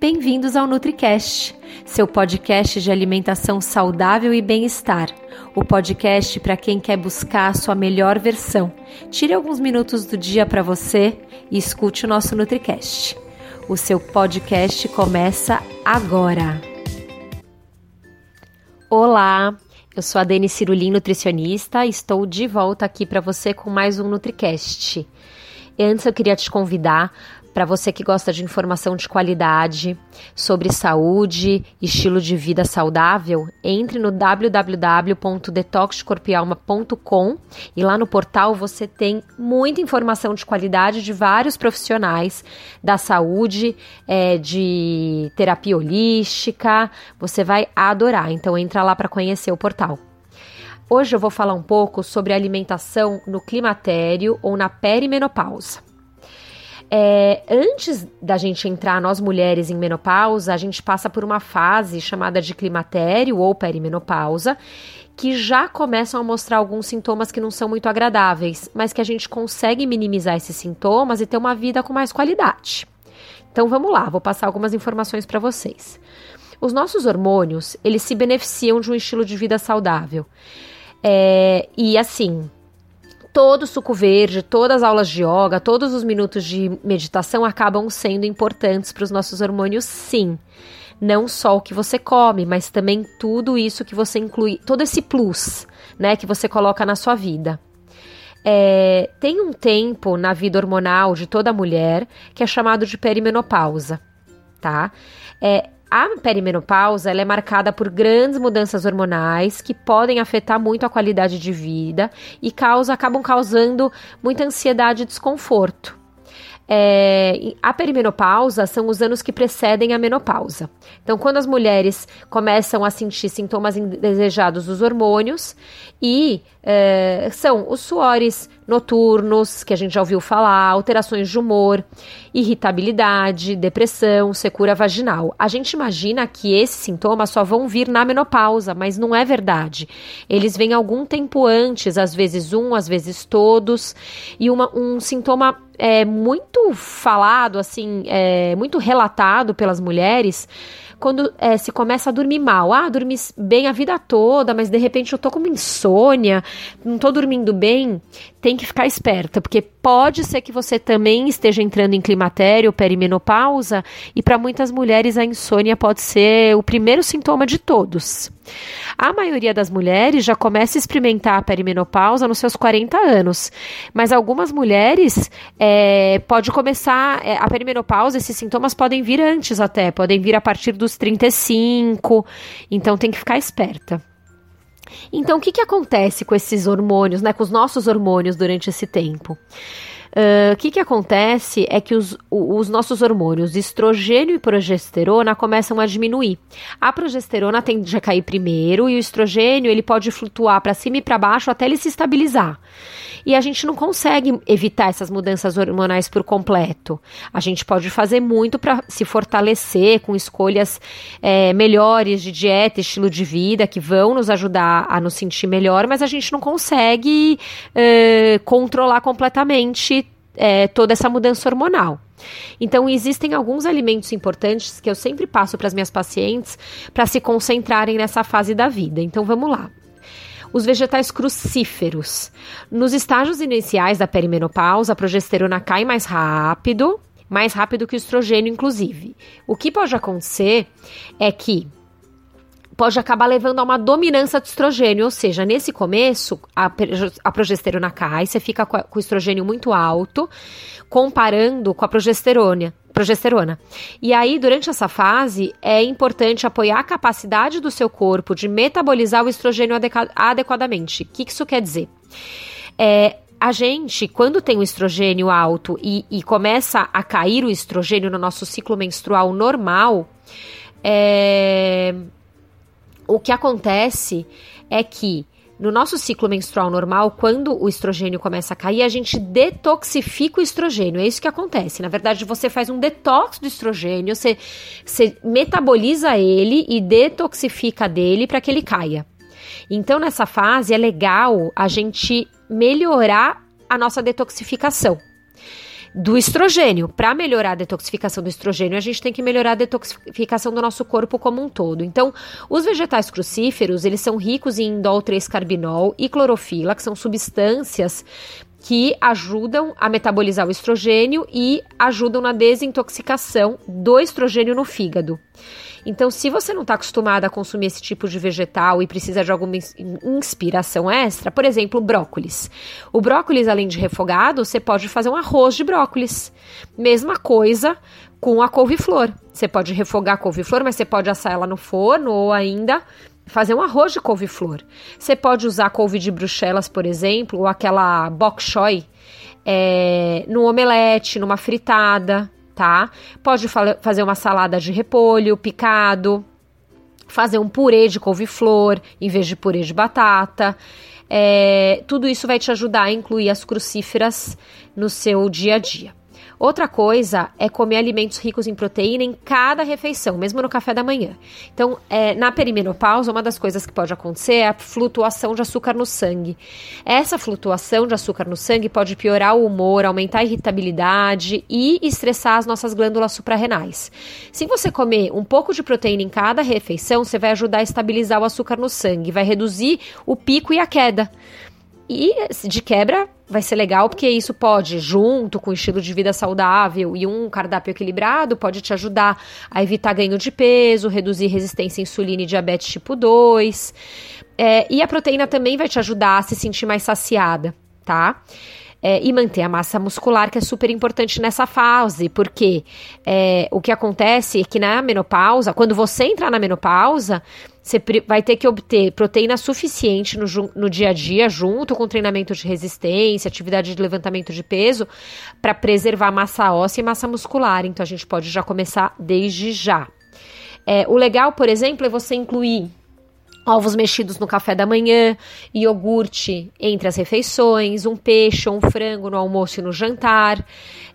Bem-vindos ao NutriCast, seu podcast de alimentação saudável e bem-estar. O podcast para quem quer buscar a sua melhor versão. Tire alguns minutos do dia para você e escute o nosso NutriCast. O seu podcast começa agora. Olá, eu sou a Dani Cirulim, nutricionista, e estou de volta aqui para você com mais um NutriCast. Antes eu queria te convidar para você que gosta de informação de qualidade sobre saúde, estilo de vida saudável, entre no www.detoxcorpialma.com e lá no portal você tem muita informação de qualidade de vários profissionais da saúde, é, de terapia holística. Você vai adorar. Então entra lá para conhecer o portal. Hoje eu vou falar um pouco sobre alimentação no climatério ou na perimenopausa. É, antes da gente entrar, nós mulheres, em menopausa, a gente passa por uma fase chamada de climatério ou perimenopausa, que já começam a mostrar alguns sintomas que não são muito agradáveis, mas que a gente consegue minimizar esses sintomas e ter uma vida com mais qualidade. Então vamos lá, vou passar algumas informações para vocês. Os nossos hormônios, eles se beneficiam de um estilo de vida saudável. É, e assim, todo suco verde, todas as aulas de yoga, todos os minutos de meditação acabam sendo importantes para os nossos hormônios, sim. Não só o que você come, mas também tudo isso que você inclui, todo esse plus, né, que você coloca na sua vida. É, tem um tempo na vida hormonal de toda mulher que é chamado de perimenopausa, tá? É, a perimenopausa é marcada por grandes mudanças hormonais que podem afetar muito a qualidade de vida e causa, acabam causando muita ansiedade e desconforto. É, a perimenopausa são os anos que precedem a menopausa. Então, quando as mulheres começam a sentir sintomas indesejados dos hormônios, e é, são os suores noturnos, que a gente já ouviu falar, alterações de humor, irritabilidade, depressão, secura vaginal. A gente imagina que esses sintomas só vão vir na menopausa, mas não é verdade. Eles vêm algum tempo antes, às vezes um, às vezes todos, e uma, um sintoma é, muito falado, assim, é, muito relatado pelas mulheres quando é, se começa a dormir mal. Ah, dormi bem a vida toda, mas de repente eu tô com uma insônia, não tô dormindo bem. Tem que ficar esperta, porque pode ser que você também esteja entrando em climatério, perimenopausa, e para muitas mulheres a insônia pode ser o primeiro sintoma de todos. A maioria das mulheres já começa a experimentar a perimenopausa nos seus 40 anos, mas algumas mulheres é, pode começar é, a perimenopausa, esses sintomas podem vir antes até, podem vir a partir dos 35, então tem que ficar esperta. Então, o que, que acontece com esses hormônios, né, com os nossos hormônios durante esse tempo? O uh, que, que acontece é que os, os nossos hormônios estrogênio e progesterona começam a diminuir. A progesterona tende a cair primeiro e o estrogênio ele pode flutuar para cima e para baixo até ele se estabilizar. E a gente não consegue evitar essas mudanças hormonais por completo. A gente pode fazer muito para se fortalecer com escolhas é, melhores de dieta, estilo de vida, que vão nos ajudar a nos sentir melhor, mas a gente não consegue é, controlar completamente é, toda essa mudança hormonal. Então, existem alguns alimentos importantes que eu sempre passo para as minhas pacientes para se concentrarem nessa fase da vida. Então, vamos lá. Os vegetais crucíferos. Nos estágios iniciais da perimenopausa, a progesterona cai mais rápido, mais rápido que o estrogênio, inclusive. O que pode acontecer é que pode acabar levando a uma dominância do estrogênio, ou seja, nesse começo a, a progesterona cai, você fica com, com, o estrogênio muito alto, comparando com a progesterona. Progesterona. E aí, durante essa fase, é importante apoiar a capacidade do seu corpo de metabolizar o estrogênio adequadamente. O que isso quer dizer? É, a gente, quando tem o estrogênio alto e, e, começa a cair o estrogênio no nosso ciclo menstrual normal, é, o que acontece é que no nosso ciclo menstrual normal, quando o estrogênio começa a cair, a gente detoxifica o estrogênio. É isso que acontece. Na verdade, você faz um detox do estrogênio, você, você metaboliza ele e detoxifica dele para que ele caia. Então, nessa fase, é legal a gente melhorar a nossa detoxificação. Do estrogênio. Para melhorar a detoxificação do estrogênio, a gente tem que melhorar a detoxificação do nosso corpo como um todo. Então, os vegetais crucíferos, eles são ricos em indol 3-carbinol e clorofila, que são substâncias que ajudam a metabolizar o estrogênio e ajudam na desintoxicação do estrogênio no fígado. Então, se você não está acostumada a consumir esse tipo de vegetal e precisa de alguma inspiração extra, por exemplo, brócolis. O brócolis, além de refogado, você pode fazer um arroz de brócolis. Mesma coisa com a couve-flor. Você pode refogar a couve-flor, mas você pode assar ela no forno ou ainda fazer um arroz de couve-flor. Você pode usar couve de bruxelas, por exemplo, ou aquela bok choy é, no omelete, numa fritada tá? Pode fa fazer uma salada de repolho picado, fazer um purê de couve-flor em vez de purê de batata. É, tudo isso vai te ajudar a incluir as crucíferas no seu dia a dia. Outra coisa é comer alimentos ricos em proteína em cada refeição, mesmo no café da manhã. Então, é, na perimenopausa, uma das coisas que pode acontecer é a flutuação de açúcar no sangue. Essa flutuação de açúcar no sangue pode piorar o humor, aumentar a irritabilidade e estressar as nossas glândulas suprarrenais. Se você comer um pouco de proteína em cada refeição, você vai ajudar a estabilizar o açúcar no sangue, vai reduzir o pico e a queda. E de quebra vai ser legal porque isso pode, junto com o estilo de vida saudável e um cardápio equilibrado, pode te ajudar a evitar ganho de peso, reduzir resistência à insulina e diabetes tipo 2. É, e a proteína também vai te ajudar a se sentir mais saciada, tá? é, e manter a massa muscular, que é super importante nessa fase, porque é, o que acontece é que na menopausa, quando você entrar na menopausa, você vai ter que obter proteína suficiente no, no dia a dia, junto com treinamento de resistência, atividade de levantamento de peso, para preservar massa óssea e massa muscular. Então a gente pode já começar desde já. É, o legal, por exemplo, é você incluir ovos mexidos no café da manhã, iogurte entre as refeições, um peixe ou um frango no almoço e no jantar.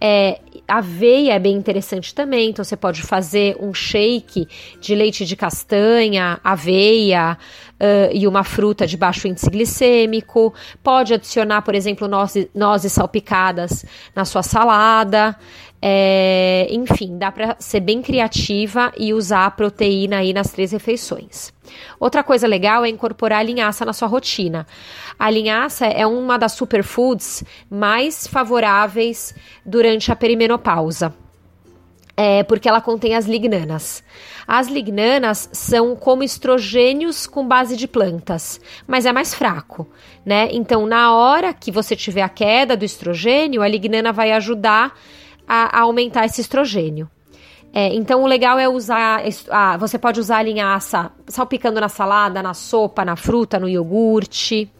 É, aveia é bem interessante também, então você pode fazer um shake de leite de castanha, aveia uh, e uma fruta de baixo índice glicêmico. Pode adicionar, por exemplo, nozes, nozes salpicadas na sua salada. É, enfim, dá para ser bem criativa e usar a proteína aí nas três refeições. Outra coisa legal é incorporar a linhaça na sua rotina. A linhaça é uma das superfoods mais favoráveis durante a perimenopausa. É, porque ela contém as lignanas. As lignanas são como estrogênios com base de plantas, mas é mais fraco, né? Então, na hora que você tiver a queda do estrogênio, a lignana vai ajudar a, a aumentar esse estrogênio. É, então, o legal é usar. Você pode usar a linhaça salpicando na salada, na sopa, na fruta, no iogurte.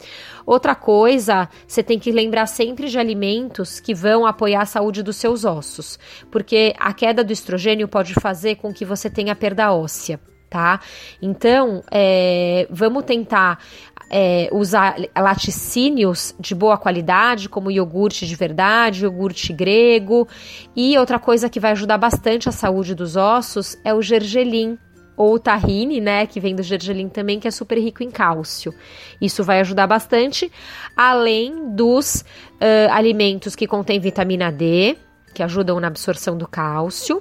Outra coisa, você tem que lembrar sempre de alimentos que vão apoiar a saúde dos seus ossos, porque a queda do estrogênio pode fazer com que você tenha perda óssea tá? Então, é, vamos tentar é, usar laticínios de boa qualidade, como iogurte de verdade, iogurte grego. E outra coisa que vai ajudar bastante a saúde dos ossos é o gergelim ou o tahine, né, que vem do gergelim também, que é super rico em cálcio. Isso vai ajudar bastante, além dos uh, alimentos que contêm vitamina D, que ajudam na absorção do cálcio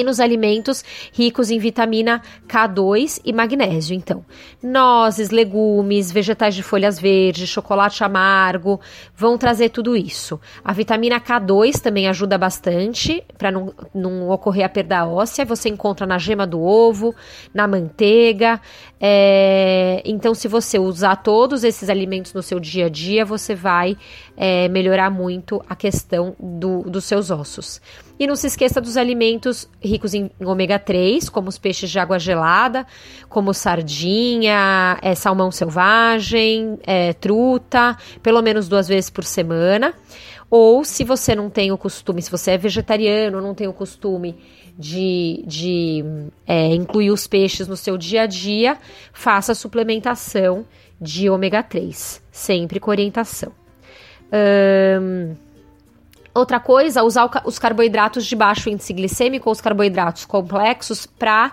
e nos alimentos ricos em vitamina K2 e magnésio. Então, nozes, legumes, vegetais de folhas verdes, chocolate amargo vão trazer tudo isso. A vitamina K2 também ajuda bastante para não, não ocorrer a perda óssea. Você encontra na gema do ovo, na manteiga. É, então, se você usar todos esses alimentos no seu dia a dia, você vai é, melhorar muito a questão do, dos seus ossos. E não se esqueça dos alimentos ricos em ômega 3, como os peixes de água gelada, como sardinha, é, salmão selvagem, é, truta, pelo menos duas vezes por semana. Ou se você não tem o costume, se você é vegetariano, não tem o costume de, de é, incluir os peixes no seu dia a dia, faça suplementação de ômega 3, sempre com orientação. Outra coisa, usar os carboidratos de baixo índice glicêmico ou os carboidratos complexos para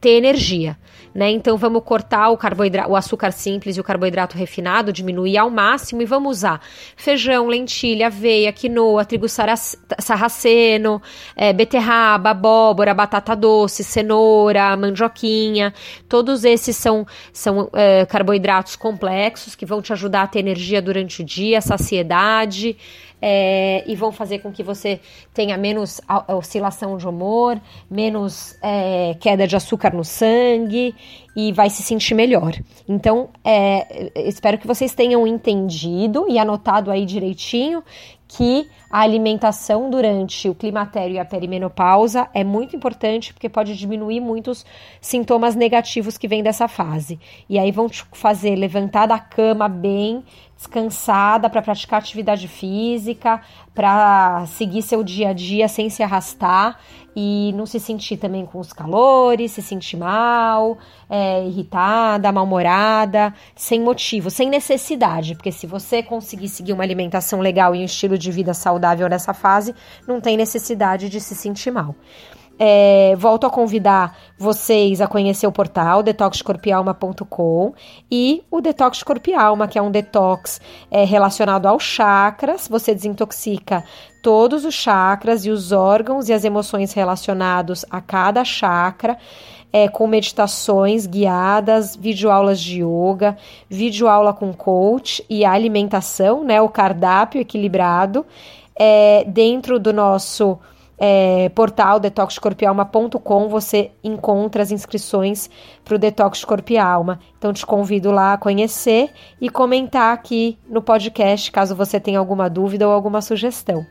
ter energia né? Então vamos cortar o carboidrato, o açúcar simples e o carboidrato refinado, diminuir ao máximo e vamos usar feijão, lentilha, aveia, quinoa, trigo sarraceno, é, beterraba, abóbora, batata doce, cenoura, mandioquinha. Todos esses são, são é, carboidratos complexos que vão te ajudar a ter energia durante o dia, saciedade é, e vão fazer com que você tenha menos oscilação de humor, menos é, queda de açúcar no sangue e vai se sentir melhor. Então, é, espero que vocês tenham entendido e anotado aí direitinho que a alimentação durante o climatério e a perimenopausa é muito importante porque pode diminuir muitos sintomas negativos que vêm dessa fase. E aí vão te fazer levantar da cama bem, descansada para praticar atividade física, para seguir seu dia a dia sem se arrastar e não se sentir também com os calores, se sentir mal, é, irritada, mal-humorada, sem motivo, sem necessidade, porque se você conseguir seguir uma alimentação legal e um estilo de vida saudável nessa fase, não tem necessidade de se sentir mal. É, volto a convidar vocês a conhecer o portal detoxcorpialma.com e o Detox Corpo e Alma, que é um detox é, relacionado aos chakras. Você desintoxica todos os chakras e os órgãos e as emoções relacionados a cada chakra. É, com meditações guiadas, videoaulas de yoga, videoaula com coach e alimentação, né, o cardápio equilibrado, é, dentro do nosso é, portal detoxcorpialma.com você encontra as inscrições para o Detox Corpo e Alma. Então te convido lá a conhecer e comentar aqui no podcast caso você tenha alguma dúvida ou alguma sugestão.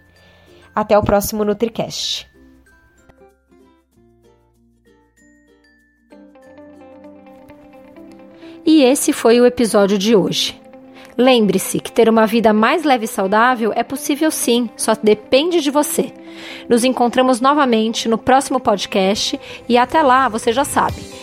Até o próximo NutriCast. E esse foi o episódio de hoje. Lembre-se que ter uma vida mais leve e saudável é possível sim, só depende de você. Nos encontramos novamente no próximo podcast e até lá, você já sabe.